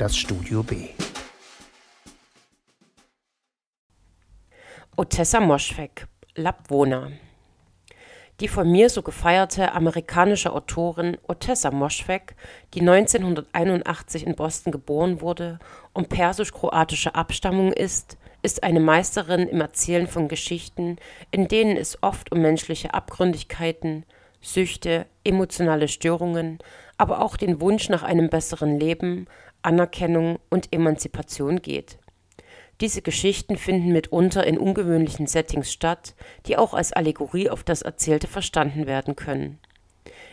das Studio B. Otessa Moschweg, Labwona. Die von mir so gefeierte amerikanische Autorin Otessa Moschweg, die 1981 in Boston geboren wurde und persisch-kroatischer Abstammung ist, ist eine Meisterin im Erzählen von Geschichten, in denen es oft um menschliche Abgründigkeiten, Süchte, emotionale Störungen, aber auch den Wunsch nach einem besseren Leben, Anerkennung und Emanzipation geht. Diese Geschichten finden mitunter in ungewöhnlichen Settings statt, die auch als Allegorie auf das Erzählte verstanden werden können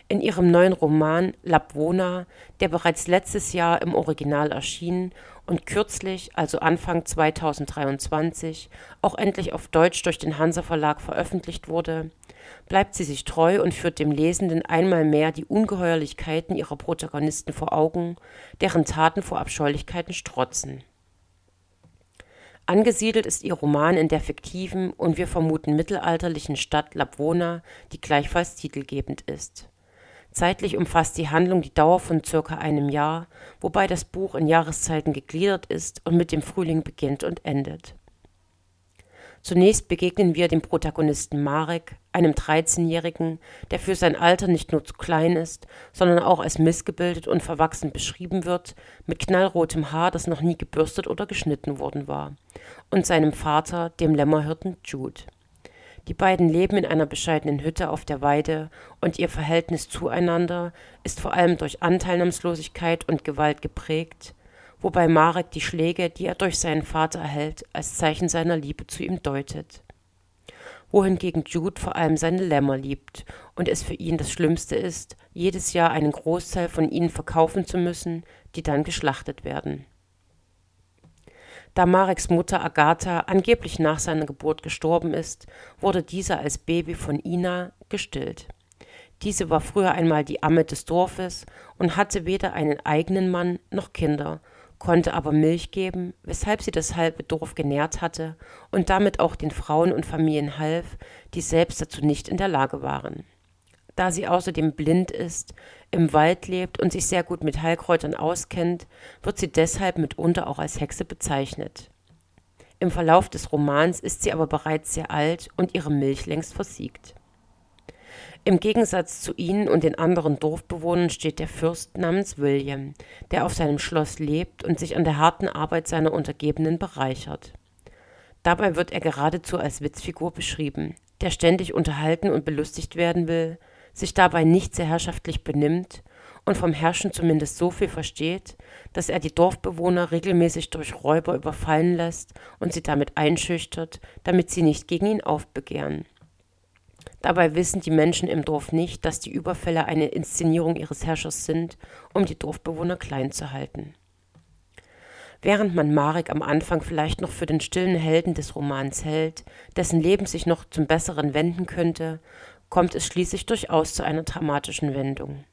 in ihrem neuen Roman Labwona, der bereits letztes Jahr im Original erschien und kürzlich, also Anfang 2023, auch endlich auf Deutsch durch den Hansa Verlag veröffentlicht wurde, bleibt sie sich treu und führt dem Lesenden einmal mehr die Ungeheuerlichkeiten ihrer Protagonisten vor Augen, deren Taten vor Abscheulichkeiten strotzen. Angesiedelt ist ihr Roman in der fiktiven und wir vermuten mittelalterlichen Stadt Labwona, die gleichfalls titelgebend ist Zeitlich umfasst die Handlung die Dauer von circa einem Jahr, wobei das Buch in Jahreszeiten gegliedert ist und mit dem Frühling beginnt und endet. Zunächst begegnen wir dem Protagonisten Marek, einem 13-Jährigen, der für sein Alter nicht nur zu klein ist, sondern auch als missgebildet und verwachsen beschrieben wird, mit knallrotem Haar, das noch nie gebürstet oder geschnitten worden war, und seinem Vater, dem Lämmerhirten Jude. Die beiden leben in einer bescheidenen Hütte auf der Weide und ihr Verhältnis zueinander ist vor allem durch Anteilnahmslosigkeit und Gewalt geprägt, wobei Marek die Schläge, die er durch seinen Vater erhält, als Zeichen seiner Liebe zu ihm deutet. Wohingegen Jude vor allem seine Lämmer liebt und es für ihn das Schlimmste ist, jedes Jahr einen Großteil von ihnen verkaufen zu müssen, die dann geschlachtet werden da Mareks Mutter Agatha angeblich nach seiner Geburt gestorben ist, wurde dieser als Baby von Ina gestillt. Diese war früher einmal die Amme des Dorfes und hatte weder einen eigenen Mann noch Kinder, konnte aber Milch geben, weshalb sie das halbe Dorf genährt hatte und damit auch den Frauen und Familien half, die selbst dazu nicht in der Lage waren da sie außerdem blind ist, im Wald lebt und sich sehr gut mit Heilkräutern auskennt, wird sie deshalb mitunter auch als Hexe bezeichnet. Im Verlauf des Romans ist sie aber bereits sehr alt und ihre Milch längst versiegt. Im Gegensatz zu ihnen und den anderen Dorfbewohnern steht der Fürst namens William, der auf seinem Schloss lebt und sich an der harten Arbeit seiner Untergebenen bereichert. Dabei wird er geradezu als Witzfigur beschrieben, der ständig unterhalten und belustigt werden will, sich dabei nicht sehr herrschaftlich benimmt und vom Herrschen zumindest so viel versteht, dass er die Dorfbewohner regelmäßig durch Räuber überfallen lässt und sie damit einschüchtert, damit sie nicht gegen ihn aufbegehren. Dabei wissen die Menschen im Dorf nicht, dass die Überfälle eine Inszenierung ihres Herrschers sind, um die Dorfbewohner klein zu halten. Während man Marek am Anfang vielleicht noch für den stillen Helden des Romans hält, dessen Leben sich noch zum Besseren wenden könnte, kommt es schließlich durchaus zu einer dramatischen Wendung,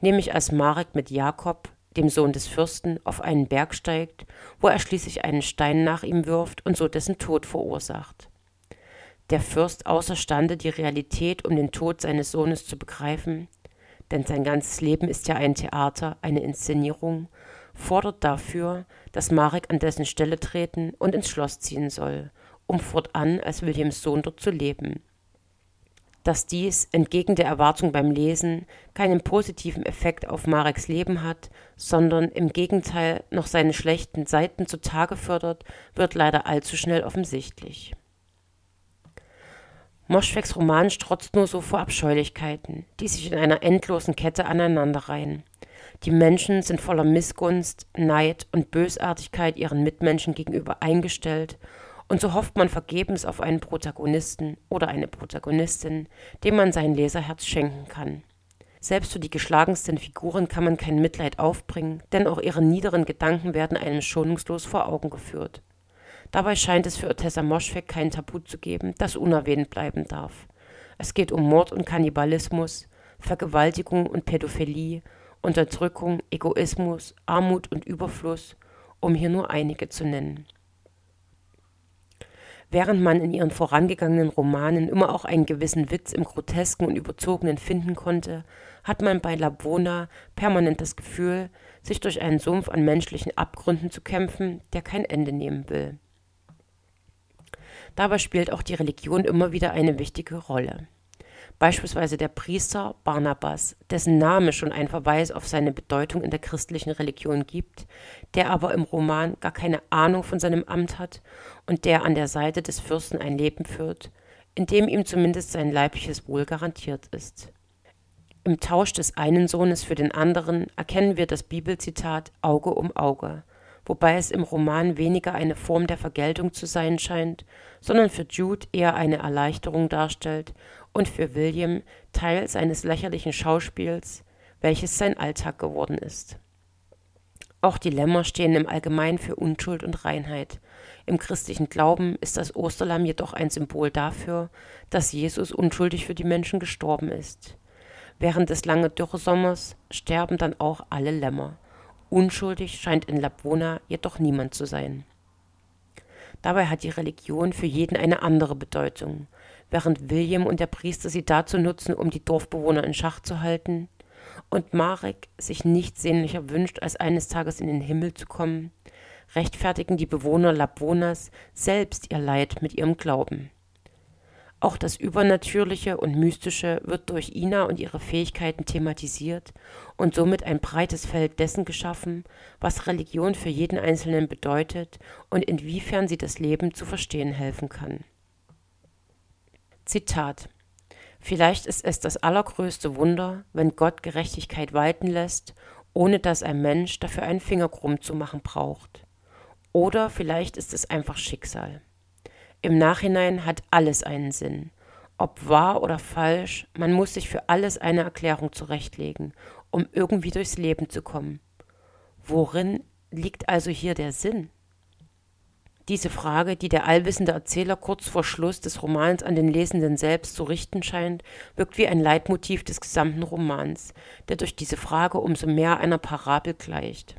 nämlich als Marek mit Jakob, dem Sohn des Fürsten, auf einen Berg steigt, wo er schließlich einen Stein nach ihm wirft und so dessen Tod verursacht. Der Fürst außerstande, die Realität um den Tod seines Sohnes zu begreifen, denn sein ganzes Leben ist ja ein Theater, eine Inszenierung, fordert dafür, dass Marek an dessen Stelle treten und ins Schloss ziehen soll, um fortan als Williams Sohn dort zu leben dass dies, entgegen der Erwartung beim Lesen, keinen positiven Effekt auf Mareks Leben hat, sondern im Gegenteil noch seine schlechten Seiten zutage fördert, wird leider allzu schnell offensichtlich. Moschwegs Roman strotzt nur so vor Abscheulichkeiten, die sich in einer endlosen Kette aneinanderreihen. Die Menschen sind voller Missgunst, Neid und Bösartigkeit ihren Mitmenschen gegenüber eingestellt und so hofft man vergebens auf einen Protagonisten oder eine Protagonistin, dem man sein Leserherz schenken kann. Selbst für die geschlagensten Figuren kann man kein Mitleid aufbringen, denn auch ihre niederen Gedanken werden einem schonungslos vor Augen geführt. Dabei scheint es für Otessa Moschweg kein Tabu zu geben, das unerwähnt bleiben darf. Es geht um Mord und Kannibalismus, Vergewaltigung und Pädophilie, Unterdrückung, Egoismus, Armut und Überfluss, um hier nur einige zu nennen. Während man in ihren vorangegangenen Romanen immer auch einen gewissen Witz im Grotesken und Überzogenen finden konnte, hat man bei Labona permanent das Gefühl, sich durch einen Sumpf an menschlichen Abgründen zu kämpfen, der kein Ende nehmen will. Dabei spielt auch die Religion immer wieder eine wichtige Rolle. Beispielsweise der Priester Barnabas, dessen Name schon einen Verweis auf seine Bedeutung in der christlichen Religion gibt, der aber im Roman gar keine Ahnung von seinem Amt hat und der an der Seite des Fürsten ein Leben führt, in dem ihm zumindest sein leibliches Wohl garantiert ist. Im Tausch des einen Sohnes für den anderen erkennen wir das Bibelzitat Auge um Auge, wobei es im Roman weniger eine Form der Vergeltung zu sein scheint, sondern für Jude eher eine Erleichterung darstellt und für William Teil seines lächerlichen Schauspiels, welches sein Alltag geworden ist. Auch die Lämmer stehen im Allgemeinen für Unschuld und Reinheit. Im christlichen Glauben ist das Osterlamm jedoch ein Symbol dafür, dass Jesus unschuldig für die Menschen gestorben ist. Während des langen Dürresommers sterben dann auch alle Lämmer. Unschuldig scheint in Lapwona jedoch niemand zu sein. Dabei hat die Religion für jeden eine andere Bedeutung. Während William und der Priester sie dazu nutzen, um die Dorfbewohner in Schach zu halten, und Marek sich nichts sehnlicher wünscht, als eines Tages in den Himmel zu kommen, rechtfertigen die Bewohner Lapwonas selbst ihr Leid mit ihrem Glauben. Auch das Übernatürliche und Mystische wird durch Ina und ihre Fähigkeiten thematisiert und somit ein breites Feld dessen geschaffen, was Religion für jeden Einzelnen bedeutet und inwiefern sie das Leben zu verstehen helfen kann. Zitat Vielleicht ist es das allergrößte Wunder, wenn Gott Gerechtigkeit walten lässt, ohne dass ein Mensch dafür einen Finger krumm zu machen braucht. Oder vielleicht ist es einfach Schicksal. Im Nachhinein hat alles einen Sinn. Ob wahr oder falsch, man muss sich für alles eine Erklärung zurechtlegen, um irgendwie durchs Leben zu kommen. Worin liegt also hier der Sinn? Diese Frage, die der allwissende Erzähler kurz vor Schluss des Romans an den Lesenden selbst zu richten scheint, wirkt wie ein Leitmotiv des gesamten Romans, der durch diese Frage umso mehr einer Parabel gleicht.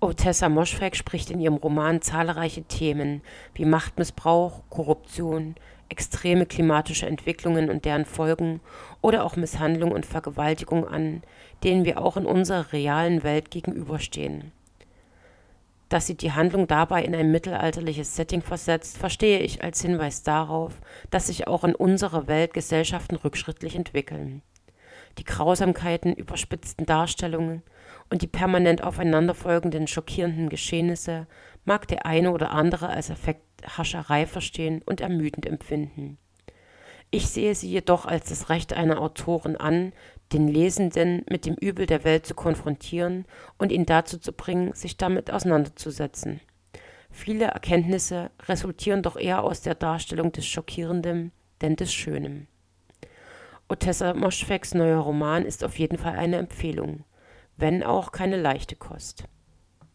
Otessa Moschweg spricht in ihrem Roman zahlreiche Themen wie Machtmissbrauch, Korruption, extreme klimatische Entwicklungen und deren Folgen oder auch Misshandlung und Vergewaltigung an, denen wir auch in unserer realen Welt gegenüberstehen. Dass sie die Handlung dabei in ein mittelalterliches Setting versetzt, verstehe ich als Hinweis darauf, dass sich auch in unserer Welt Gesellschaften rückschrittlich entwickeln. Die Grausamkeiten, überspitzten Darstellungen und die permanent aufeinanderfolgenden schockierenden Geschehnisse mag der eine oder andere als Effekthascherei verstehen und ermüdend empfinden. Ich sehe sie jedoch als das Recht einer Autorin an, den Lesenden mit dem Übel der Welt zu konfrontieren und ihn dazu zu bringen, sich damit auseinanderzusetzen. Viele Erkenntnisse resultieren doch eher aus der Darstellung des Schockierenden denn des Schönen. Otessa Moschfeks neuer Roman ist auf jeden Fall eine Empfehlung wenn auch keine leichte Kost.